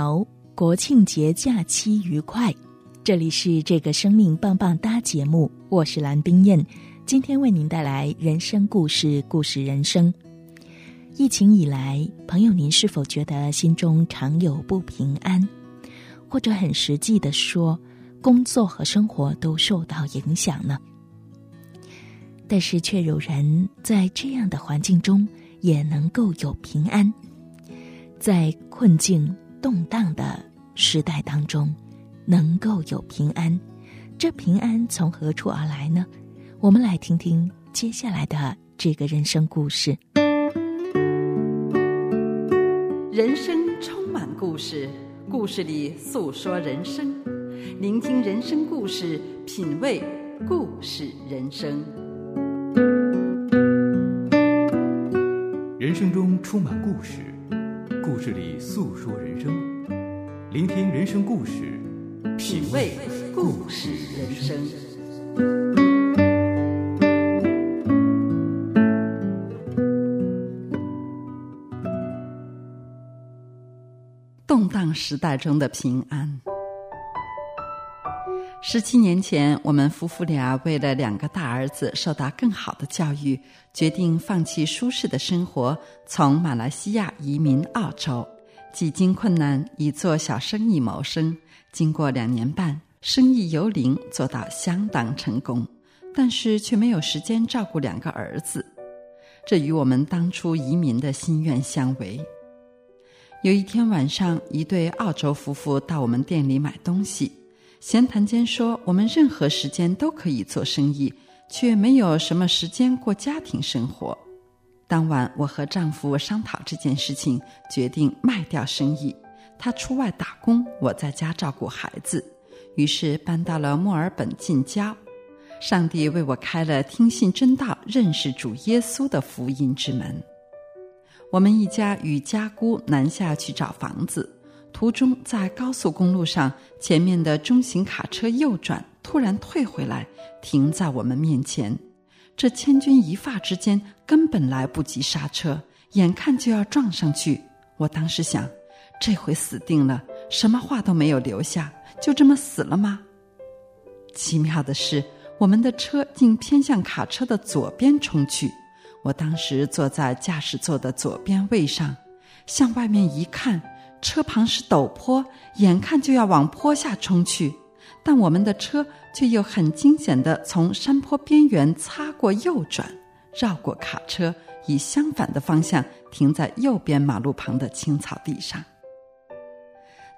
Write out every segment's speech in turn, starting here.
好，国庆节假期愉快！这里是这个生命棒棒哒节目，我是蓝冰燕，今天为您带来人生故事，故事人生。疫情以来，朋友您是否觉得心中常有不平安？或者很实际的说，工作和生活都受到影响呢？但是却有人在这样的环境中也能够有平安，在困境动荡的时代当中，能够有平安。这平安从何处而来呢？我们来听听接下来的这个人生故事。人生充满故事，故事里诉说人生，聆听人生故事，品味故事人生。人生中充满故事，故事里诉说人生，聆听人生故事，品味故事人生。动荡时代中的平安。十七年前，我们夫妇俩为了两个大儿子受到更好的教育，决定放弃舒适的生活，从马来西亚移民澳洲。几经困难，以做小生意谋生。经过两年半，生意由零做到相当成功，但是却没有时间照顾两个儿子。这与我们当初移民的心愿相违。有一天晚上，一对澳洲夫妇到我们店里买东西，闲谈间说：“我们任何时间都可以做生意，却没有什么时间过家庭生活。”当晚，我和丈夫商讨这件事情，决定卖掉生意。他出外打工，我在家照顾孩子，于是搬到了墨尔本近郊。上帝为我开了听信真道、认识主耶稣的福音之门。我们一家与家姑南下去找房子，途中在高速公路上，前面的中型卡车右转，突然退回来，停在我们面前。这千钧一发之间，根本来不及刹车，眼看就要撞上去。我当时想，这回死定了，什么话都没有留下，就这么死了吗？奇妙的是，我们的车竟偏向卡车的左边冲去。我当时坐在驾驶座的左边位上，向外面一看，车旁是陡坡，眼看就要往坡下冲去，但我们的车却又很惊险地从山坡边缘擦过右转，绕过卡车，以相反的方向停在右边马路旁的青草地上。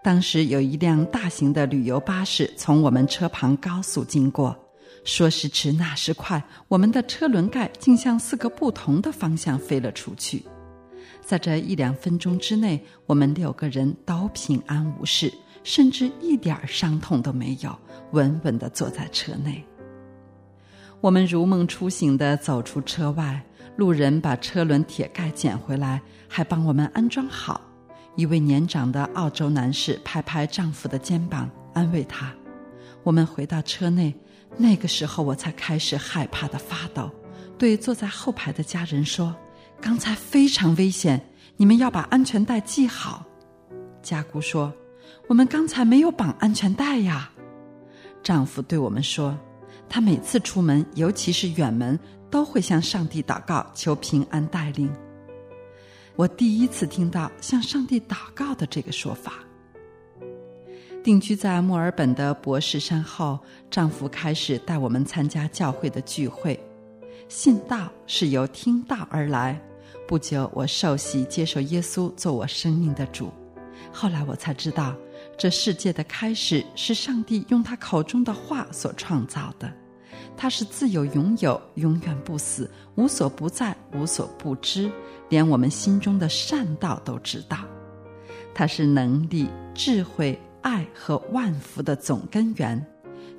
当时有一辆大型的旅游巴士从我们车旁高速经过。说时迟，那时快，我们的车轮盖竟向四个不同的方向飞了出去。在这一两分钟之内，我们六个人都平安无事，甚至一点伤痛都没有，稳稳地坐在车内。我们如梦初醒地走出车外，路人把车轮铁盖捡回来，还帮我们安装好。一位年长的澳洲男士拍拍丈夫的肩膀，安慰他。我们回到车内。那个时候，我才开始害怕的发抖，对坐在后排的家人说：“刚才非常危险，你们要把安全带系好。”家姑说：“我们刚才没有绑安全带呀。”丈夫对我们说：“他每次出门，尤其是远门，都会向上帝祷告，求平安带领。”我第一次听到向上帝祷告的这个说法。定居在墨尔本的博士山后，丈夫开始带我们参加教会的聚会。信道是由听道而来。不久，我受洗接受耶稣做我生命的主。后来我才知道，这世界的开始是上帝用他口中的话所创造的。他是自有永有，永远不死，无所不在，无所不知，连我们心中的善道都知道。他是能力、智慧、爱和万福的总根源，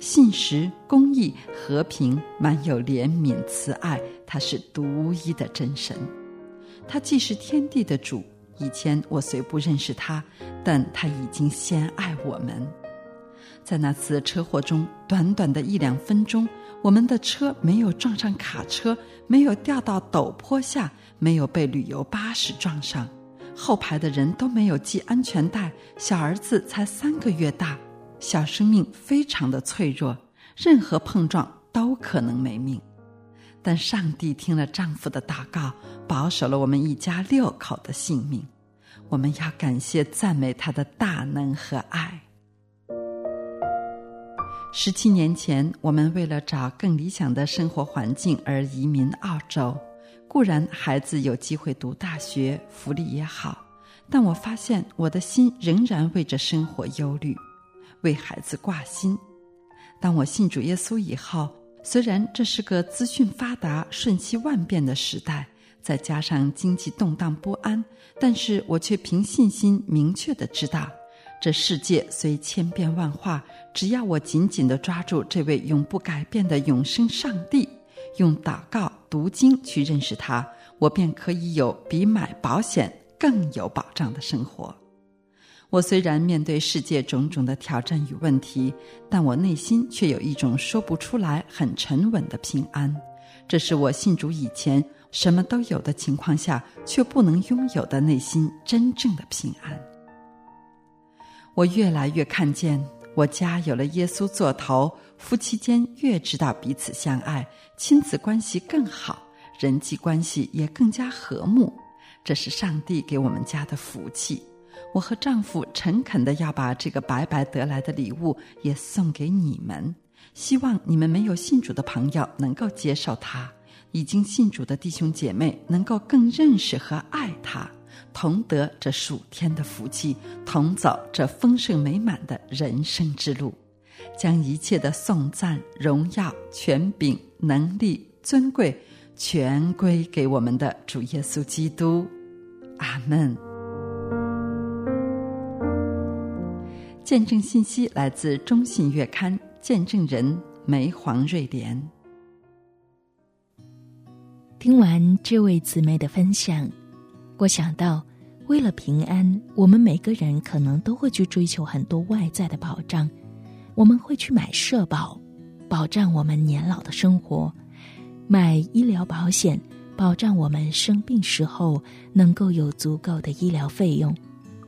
信实、公义、和平，满有怜悯、慈爱。他是独一的真神，他既是天地的主。以前我虽不认识他，但他已经先爱我们。在那次车祸中，短短的一两分钟，我们的车没有撞上卡车，没有掉到陡坡下，没有被旅游巴士撞上，后排的人都没有系安全带，小儿子才三个月大，小生命非常的脆弱，任何碰撞都可能没命。但上帝听了丈夫的祷告，保守了我们一家六口的性命。我们要感谢赞美他的大能和爱。十七年前，我们为了找更理想的生活环境而移民澳洲。固然孩子有机会读大学，福利也好，但我发现我的心仍然为着生活忧虑，为孩子挂心。当我信主耶稣以后，虽然这是个资讯发达、瞬息万变的时代，再加上经济动荡不安，但是我却凭信心明确的知道。这世界虽千变万化，只要我紧紧的抓住这位永不改变的永生上帝，用祷告、读经去认识他，我便可以有比买保险更有保障的生活。我虽然面对世界种种的挑战与问题，但我内心却有一种说不出来、很沉稳的平安。这是我信主以前什么都有的情况下，却不能拥有的内心真正的平安。我越来越看见，我家有了耶稣做头，夫妻间越知道彼此相爱，亲子关系更好，人际关系也更加和睦。这是上帝给我们家的福气。我和丈夫诚恳的要把这个白白得来的礼物也送给你们，希望你们没有信主的朋友能够接受它，已经信主的弟兄姐妹能够更认识和爱它。同得这数天的福气，同走这丰盛美满的人生之路，将一切的颂赞、荣耀、权柄、能力、尊贵，全归给我们的主耶稣基督。阿门。见证信息来自中信月刊，见证人梅黄瑞莲。听完这位姊妹的分享。我想到，为了平安，我们每个人可能都会去追求很多外在的保障。我们会去买社保，保障我们年老的生活；买医疗保险，保障我们生病时候能够有足够的医疗费用；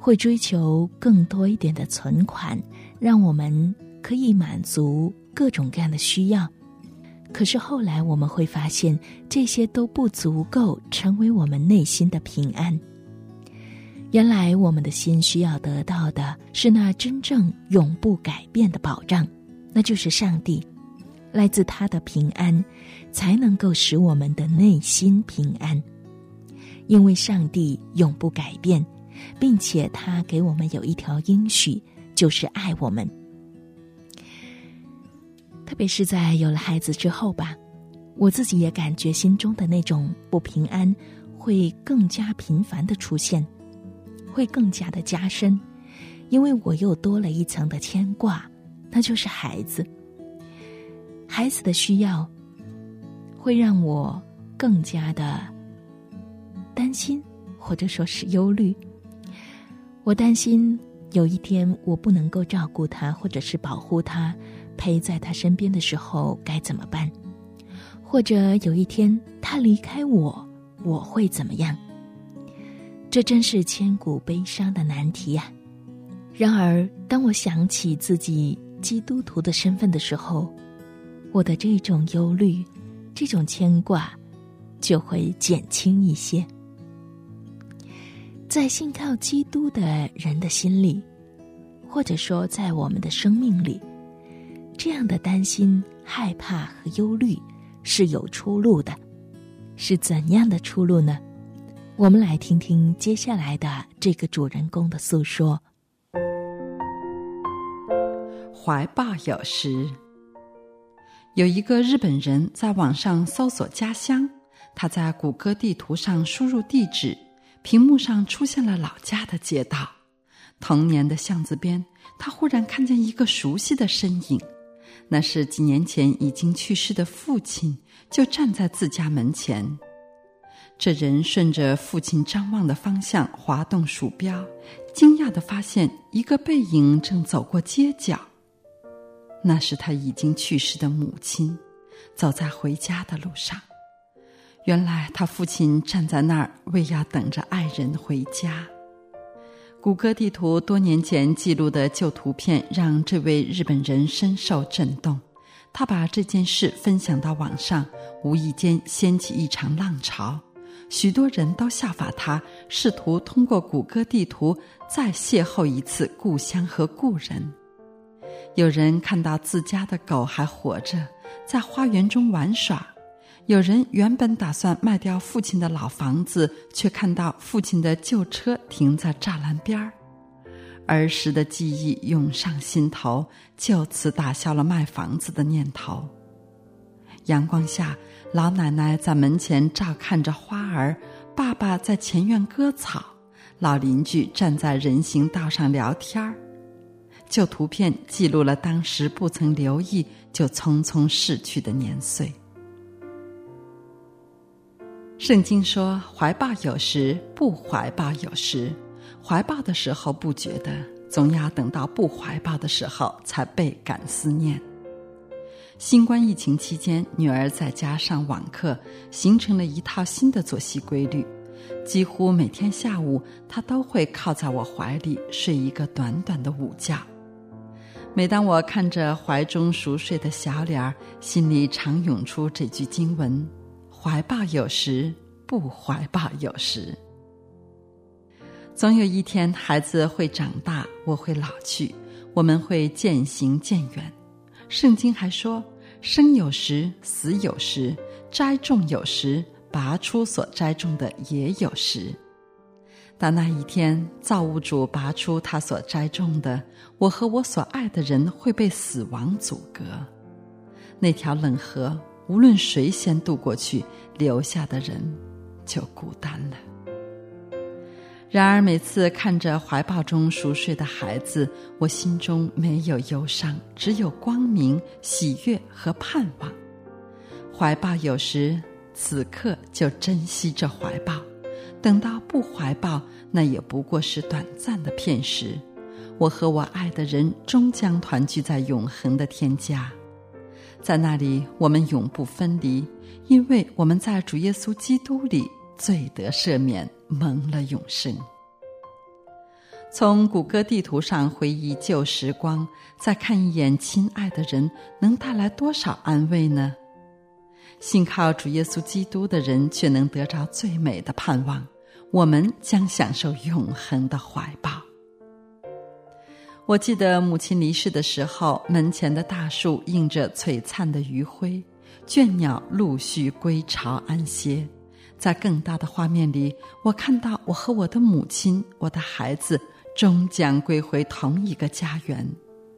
会追求更多一点的存款，让我们可以满足各种各样的需要。可是后来我们会发现，这些都不足够成为我们内心的平安。原来我们的心需要得到的是那真正永不改变的保障，那就是上帝，来自他的平安，才能够使我们的内心平安。因为上帝永不改变，并且他给我们有一条应许，就是爱我们。特别是在有了孩子之后吧，我自己也感觉心中的那种不平安会更加频繁的出现，会更加的加深，因为我又多了一层的牵挂，那就是孩子。孩子的需要会让我更加的担心，或者说是忧虑。我担心有一天我不能够照顾他，或者是保护他。陪在他身边的时候该怎么办？或者有一天他离开我，我会怎么样？这真是千古悲伤的难题呀！然而，当我想起自己基督徒的身份的时候，我的这种忧虑、这种牵挂就会减轻一些。在信靠基督的人的心里，或者说在我们的生命里。这样的担心、害怕和忧虑是有出路的，是怎样的出路呢？我们来听听接下来的这个主人公的诉说。怀抱有时，有一个日本人在网上搜索家乡，他在谷歌地图上输入地址，屏幕上出现了老家的街道。童年的巷子边，他忽然看见一个熟悉的身影，那是几年前已经去世的父亲，就站在自家门前。这人顺着父亲张望的方向滑动鼠标，惊讶的发现一个背影正走过街角。那是他已经去世的母亲，走在回家的路上。原来他父亲站在那儿，为要等着爱人回家。谷歌地图多年前记录的旧图片让这位日本人深受震动，他把这件事分享到网上，无意间掀起一场浪潮，许多人都效法他，试图通过谷歌地图再邂逅一次故乡和故人。有人看到自家的狗还活着，在花园中玩耍；有人原本打算卖掉父亲的老房子，却看到父亲的旧车停在栅栏边儿，儿时的记忆涌上心头，就此打消了卖房子的念头。阳光下，老奶奶在门前照看着花儿，爸爸在前院割草，老邻居站在人行道上聊天儿。旧图片记录了当时不曾留意就匆匆逝去的年岁。圣经说：“怀抱有时，不怀抱有时。怀抱的时候不觉得，总要等到不怀抱的时候才倍感思念。”新冠疫情期间，女儿在家上网课，形成了一套新的作息规律。几乎每天下午，她都会靠在我怀里睡一个短短的午觉。每当我看着怀中熟睡的小脸儿，心里常涌出这句经文：“怀抱有时，不怀抱有时。”总有一天，孩子会长大，我会老去，我们会渐行渐远。圣经还说：“生有时，死有时；栽种有时，拔出所栽种的也有时。”到那一天，造物主拔出他所栽种的，我和我所爱的人会被死亡阻隔。那条冷河，无论谁先渡过去，留下的人就孤单了。然而，每次看着怀抱中熟睡的孩子，我心中没有忧伤，只有光明、喜悦和盼望。怀抱有时，此刻就珍惜这怀抱。等到不怀抱，那也不过是短暂的片时。我和我爱的人终将团聚在永恒的天家，在那里我们永不分离，因为我们在主耶稣基督里罪得赦免，蒙了永生。从谷歌地图上回忆旧时光，再看一眼亲爱的人，能带来多少安慰呢？信靠主耶稣基督的人，却能得着最美的盼望。我们将享受永恒的怀抱。我记得母亲离世的时候，门前的大树映着璀璨的余晖，倦鸟陆续归巢安歇。在更大的画面里，我看到我和我的母亲、我的孩子终将归回同一个家园，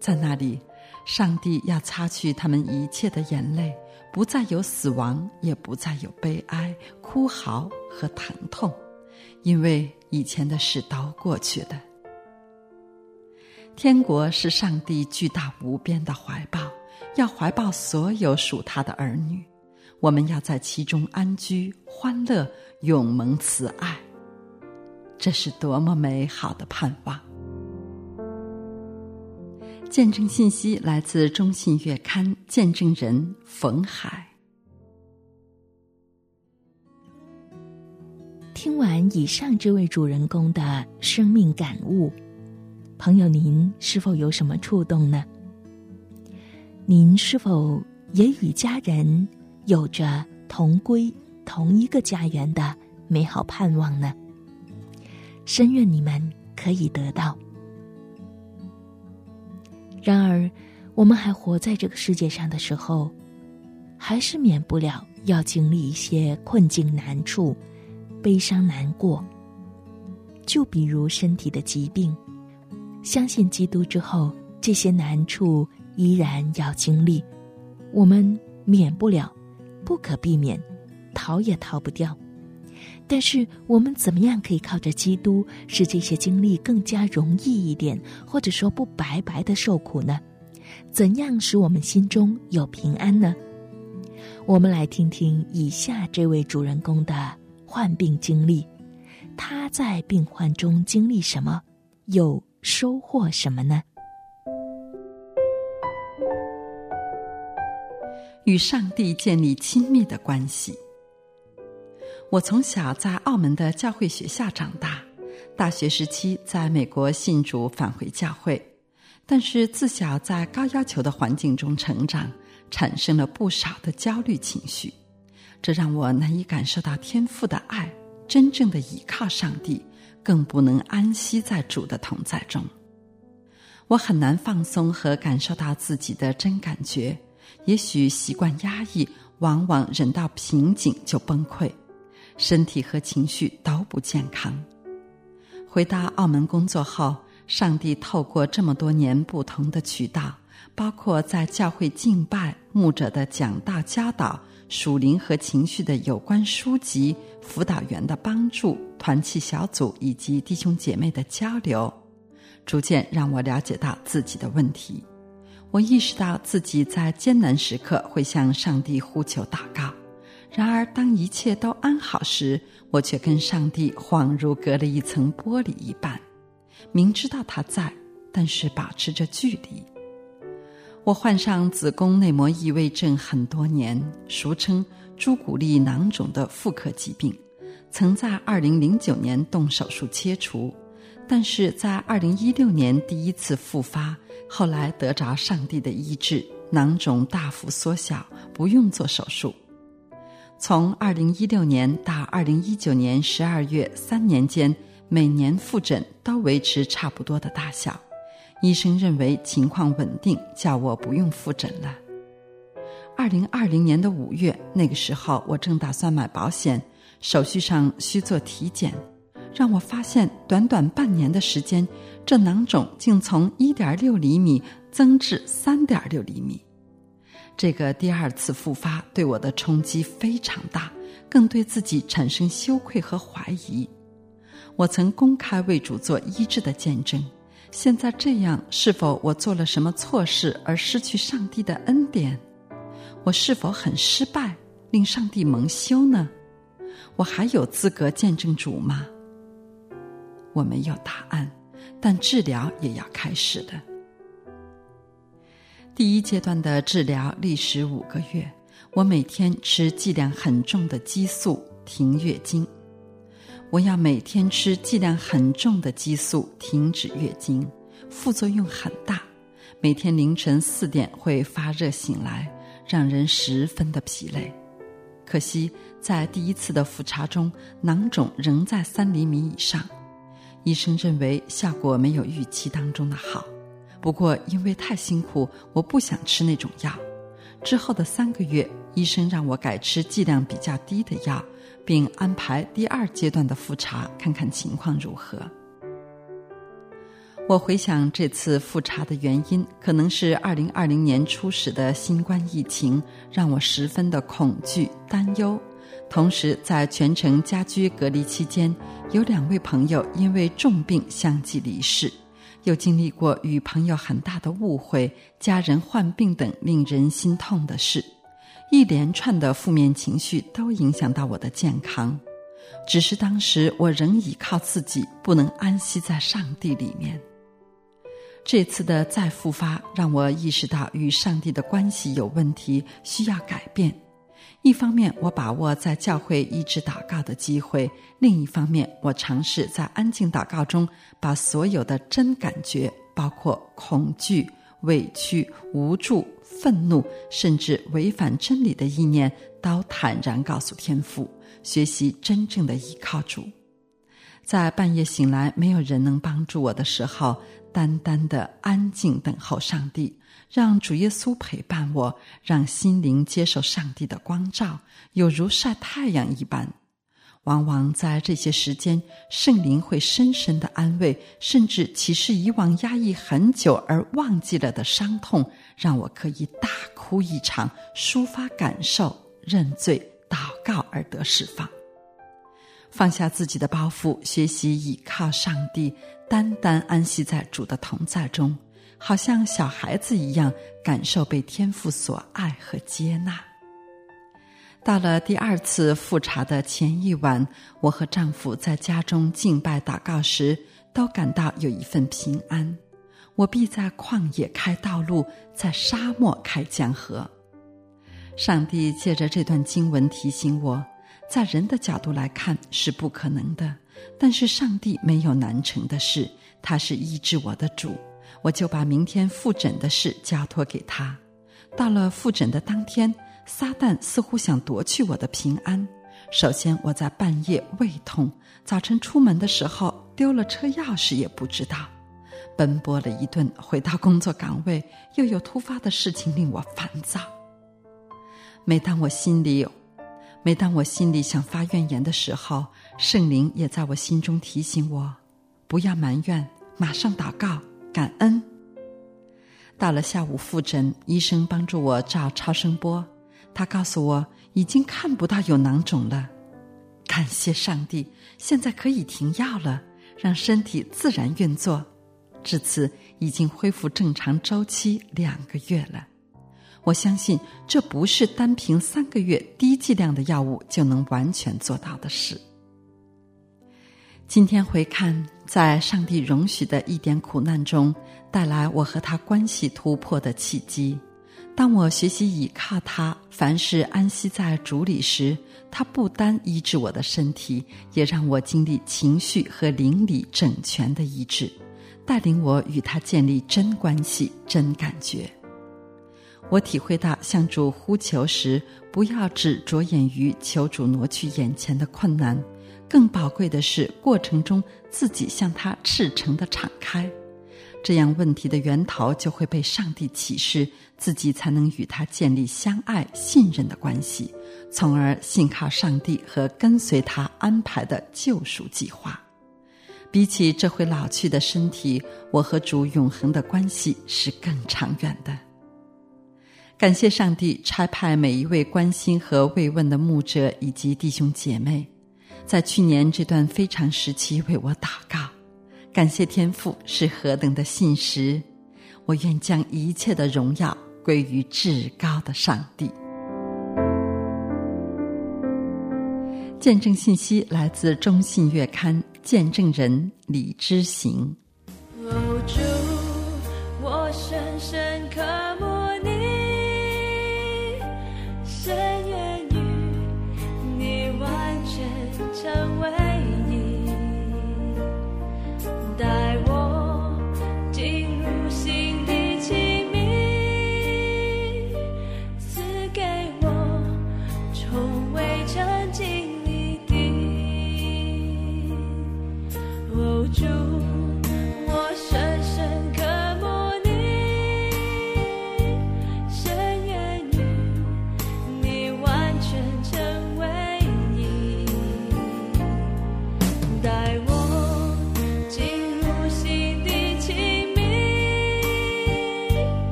在那里，上帝要擦去他们一切的眼泪，不再有死亡，也不再有悲哀、哭嚎和疼痛。因为以前的事都过去了。天国是上帝巨大无边的怀抱，要怀抱所有属他的儿女。我们要在其中安居、欢乐、永蒙慈爱。这是多么美好的盼望！见证信息来自中信月刊，见证人冯海。听完以上这位主人公的生命感悟，朋友，您是否有什么触动呢？您是否也与家人有着同归同一个家园的美好盼望呢？深愿你们可以得到。然而，我们还活在这个世界上的时候，还是免不了要经历一些困境难处。悲伤难过，就比如身体的疾病。相信基督之后，这些难处依然要经历，我们免不了，不可避免，逃也逃不掉。但是，我们怎么样可以靠着基督，使这些经历更加容易一点，或者说不白白的受苦呢？怎样使我们心中有平安呢？我们来听听以下这位主人公的患病经历，他在病患中经历什么，又收获什么呢？与上帝建立亲密的关系。我从小在澳门的教会学校长大，大学时期在美国信主返回教会，但是自小在高要求的环境中成长，产生了不少的焦虑情绪，这让我难以感受到天父的爱，真正的倚靠上帝，更不能安息在主的同在中。我很难放松和感受到自己的真感觉，也许习惯压抑，往往忍到瓶颈就崩溃。身体和情绪都不健康。回到澳门工作后，上帝透过这么多年不同的渠道，包括在教会敬拜、牧者的讲道教导、属灵和情绪的有关书籍、辅导员的帮助、团契小组以及弟兄姐妹的交流，逐渐让我了解到自己的问题。我意识到自己在艰难时刻会向上帝呼求祷告。然而，当一切都安好时，我却跟上帝恍如隔了一层玻璃一般。明知道他在，但是保持着距离。我患上子宫内膜异位症很多年，俗称朱古力囊肿的妇科疾病，曾在二零零九年动手术切除，但是在二零一六年第一次复发，后来得着上帝的医治，囊肿大幅缩小，不用做手术。从二零一六年到二零一九年十二月，三年间每年复诊都维持差不多的大小，医生认为情况稳定，叫我不用复诊了。二零二零年的五月，那个时候我正打算买保险，手续上需做体检，让我发现短短半年的时间，这囊肿竟从一点六厘米增至三点六厘米。这个第二次复发对我的冲击非常大，更对自己产生羞愧和怀疑。我曾公开为主做医治的见证，现在这样，是否我做了什么错事而失去上帝的恩典？我是否很失败，令上帝蒙羞呢？我还有资格见证主吗？我没有答案，但治疗也要开始的。第一阶段的治疗历时五个月，我每天吃剂量很重的激素停月经。我要每天吃剂量很重的激素停止月经，副作用很大。每天凌晨四点会发热醒来，让人十分的疲累。可惜在第一次的复查中，囊肿仍在三厘米以上，医生认为效果没有预期当中的好。不过，因为太辛苦，我不想吃那种药。之后的三个月，医生让我改吃剂量比较低的药，并安排第二阶段的复查，看看情况如何。我回想这次复查的原因，可能是二零二零年初始的新冠疫情让我十分的恐惧担忧，同时在全程家居隔离期间，有两位朋友因为重病相继离世。又经历过与朋友很大的误会、家人患病等令人心痛的事，一连串的负面情绪都影响到我的健康。只是当时我仍依靠自己，不能安息在上帝里面。这次的再复发让我意识到与上帝的关系有问题，需要改变。一方面，我把握在教会一直祷告的机会；另一方面，我尝试在安静祷告中，把所有的真感觉，包括恐惧、委屈、无助、愤怒，甚至违反真理的意念，都坦然告诉天父，学习真正的依靠主。在半夜醒来，没有人能帮助我的时候，单单的安静等候上帝。让主耶稣陪伴我，让心灵接受上帝的光照，有如晒太阳一般。往往在这些时间，圣灵会深深的安慰，甚至启示以往压抑很久而忘记了的伤痛，让我可以大哭一场，抒发感受，认罪、祷告而得释放。放下自己的包袱，学习倚靠上帝，单单安息在主的同在中，好像小孩子一样，感受被天父所爱和接纳。到了第二次复查的前一晚，我和丈夫在家中敬拜祷告时，都感到有一份平安。我必在旷野开道路，在沙漠开江河。上帝借着这段经文提醒我，在人的角度来看是不可能的，但是上帝没有难成的事，他是医治我的主。我就把明天复诊的事交托给他。到了复诊的当天。撒旦似乎想夺去我的平安。首先，我在半夜胃痛，早晨出门的时候丢了车钥匙也不知道，奔波了一顿，回到工作岗位，又有突发的事情令我烦躁。每当我心里有，每当我心里想发怨言的时候，圣灵也在我心中提醒我，不要埋怨，马上祷告，感恩。到了下午复诊，医生帮助我照超声波。他告诉我已经看不到有囊肿了，感谢上帝，现在可以停药了，让身体自然运作。至此已经恢复正常周期两个月了。我相信这不是单凭三个月低剂量的药物就能完全做到的事。今天回看，在上帝容许的一点苦难中，带来我和他关系突破的契机。当我学习倚靠他，凡事安息在主里时，他不单医治我的身体，也让我经历情绪和灵里整全的医治，带领我与他建立真关系、真感觉。我体会到向主呼求时，不要只着眼于求主挪去眼前的困难，更宝贵的是过程中自己向他赤诚的敞开。这样问题的源头就会被上帝启示，自己才能与他建立相爱、信任的关系，从而信靠上帝和跟随他安排的救赎计划。比起这回老去的身体，我和主永恒的关系是更长远的。感谢上帝差派每一位关心和慰问的牧者以及弟兄姐妹，在去年这段非常时期为我祷告。感谢天赋是何等的信实，我愿将一切的荣耀归于至高的上帝。见证信息来自中信月刊，见证人李之行。主，我深深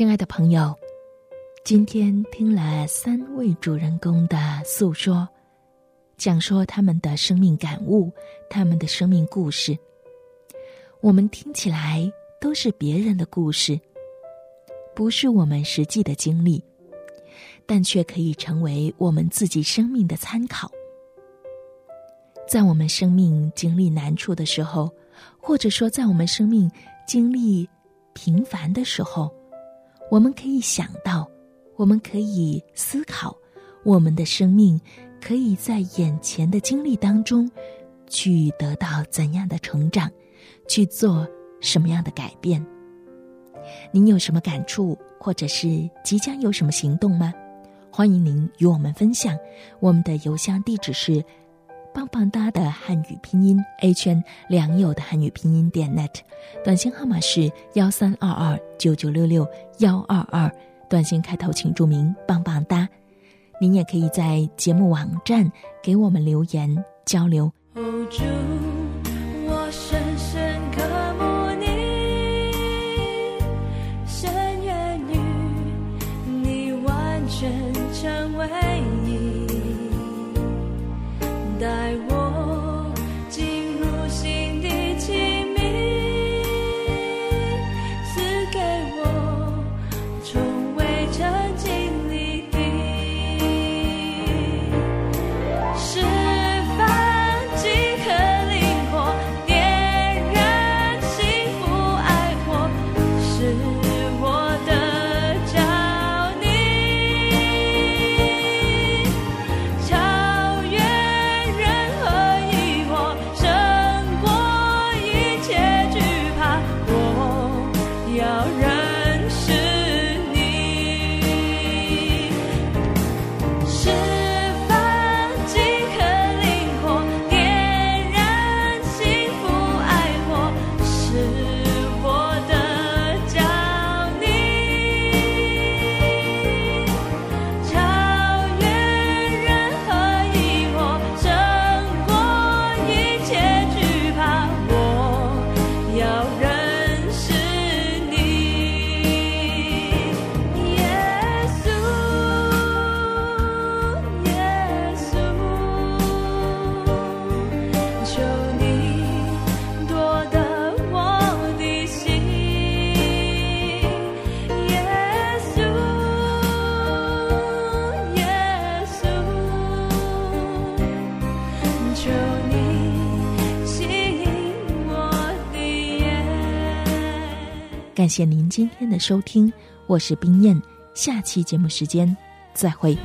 亲爱的朋友，今天听了三位主人公的诉说，讲说他们的生命感悟，他们的生命故事。我们听起来都是别人的故事，不是我们实际的经历，但却可以成为我们自己生命的参考。在我们生命经历难处的时候，或者说在我们生命经历平凡的时候，我们可以想到，我们可以思考，我们的生命可以在眼前的经历当中，去得到怎样的成长，去做什么样的改变。您有什么感触，或者是即将有什么行动吗？欢迎您与我们分享。我们的邮箱地址是。棒棒哒的汉语拼音 a 圈良友的汉语拼音点 net，短信号码是幺三二二九九六六幺二二，短信开头请注明棒棒哒。您也可以在节目网站给我们留言交流。我深深感谢您今天的收听，我是冰燕，下期节目时间再会。